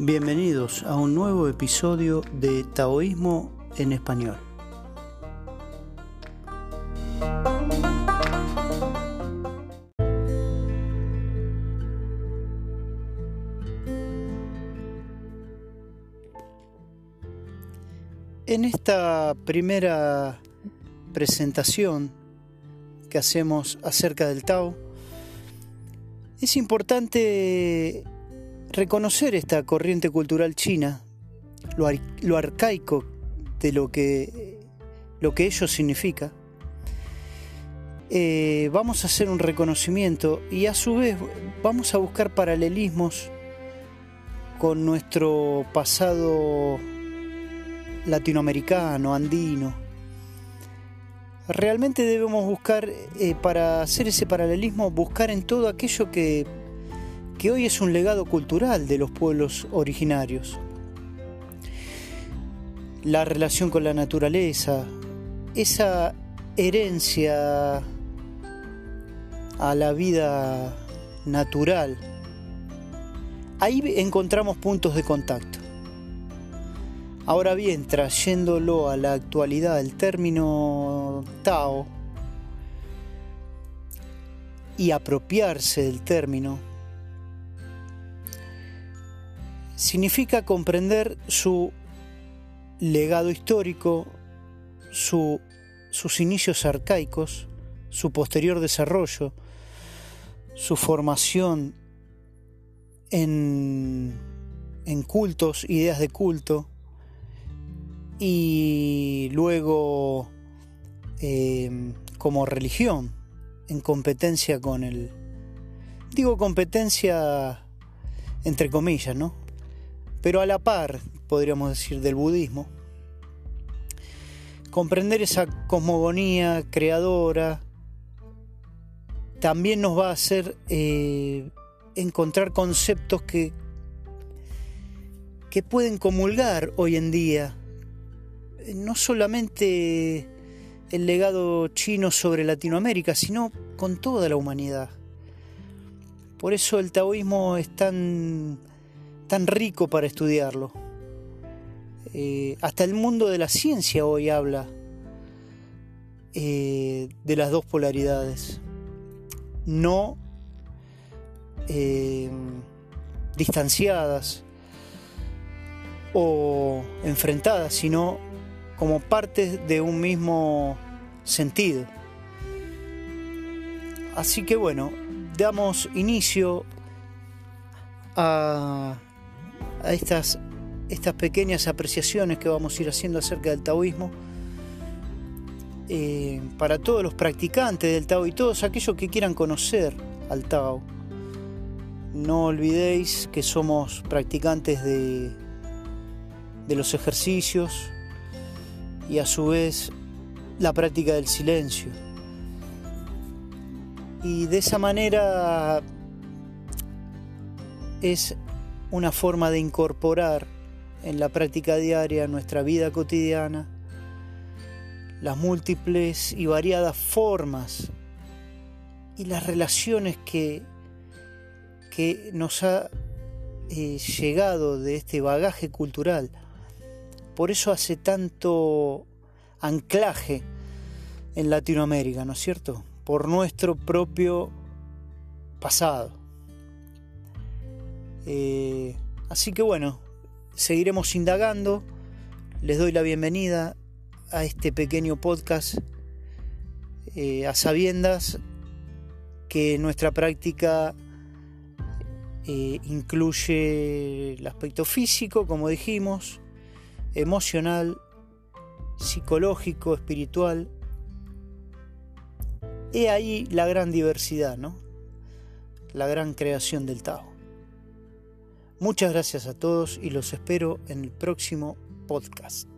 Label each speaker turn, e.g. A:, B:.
A: Bienvenidos a un nuevo episodio de Taoísmo en español. En esta primera presentación que hacemos acerca del Tao, es importante reconocer esta corriente cultural china, lo, arcaico de lo que, lo que ello significa, eh, vamos a hacer un reconocimiento y a su vez vamos a buscar paralelismos con nuestro pasado latinoamericano, andino. Realmente debemos buscar, eh, para hacer ese paralelismo, buscar en todo aquello que que hoy es un legado cultural de los pueblos originarios. La relación con la naturaleza, esa herencia a la vida natural, ahí encontramos puntos de contacto. Ahora bien, trayéndolo a la actualidad, el término Tao y apropiarse del término significa comprender su legado histórico, sus inicios arcaicos, su posterior desarrollo, su formación en, cultos, ideas de culto, y luego eh, como religión, en competencia con el... Digo competencia entre comillas, ¿no? Pero a la par, podríamos decir, del budismo. Comprender esa cosmogonía creadora también nos va a hacer eh, encontrar conceptos que, que pueden comulgar hoy en día, no solamente el legado chino sobre Latinoamérica, sino con toda la humanidad. Por eso el taoísmo es tan tan rico para estudiarlo. Eh, hasta el mundo de la ciencia hoy habla eh, de las dos polaridades, no eh, distanciadas o enfrentadas, sino como partes de un mismo sentido. Así que bueno, damos inicio a a estas, estas pequeñas apreciaciones que vamos a ir haciendo acerca del taoísmo. Eh, para todos los practicantes del Tao y todos aquellos que quieran conocer al Tao. No olvidéis que somos practicantes de, de los ejercicios y a su vez la práctica del silencio. Y de esa manera es una forma de incorporar en la práctica diaria, nuestra vida cotidiana, las múltiples y variadas formas y las relaciones que, que nos ha eh, llegado de este bagaje cultural. Por eso hace tanto anclaje en Latinoamérica, ¿no es cierto? Por nuestro propio pasado. Eh, así que bueno, seguiremos indagando. Les doy la bienvenida a este pequeño podcast eh, a sabiendas que nuestra práctica eh, incluye el aspecto físico, como dijimos, emocional, psicológico, espiritual. He ahí la gran diversidad, ¿no? La gran creación del Tao. Muchas gracias a todos y los espero en el próximo podcast.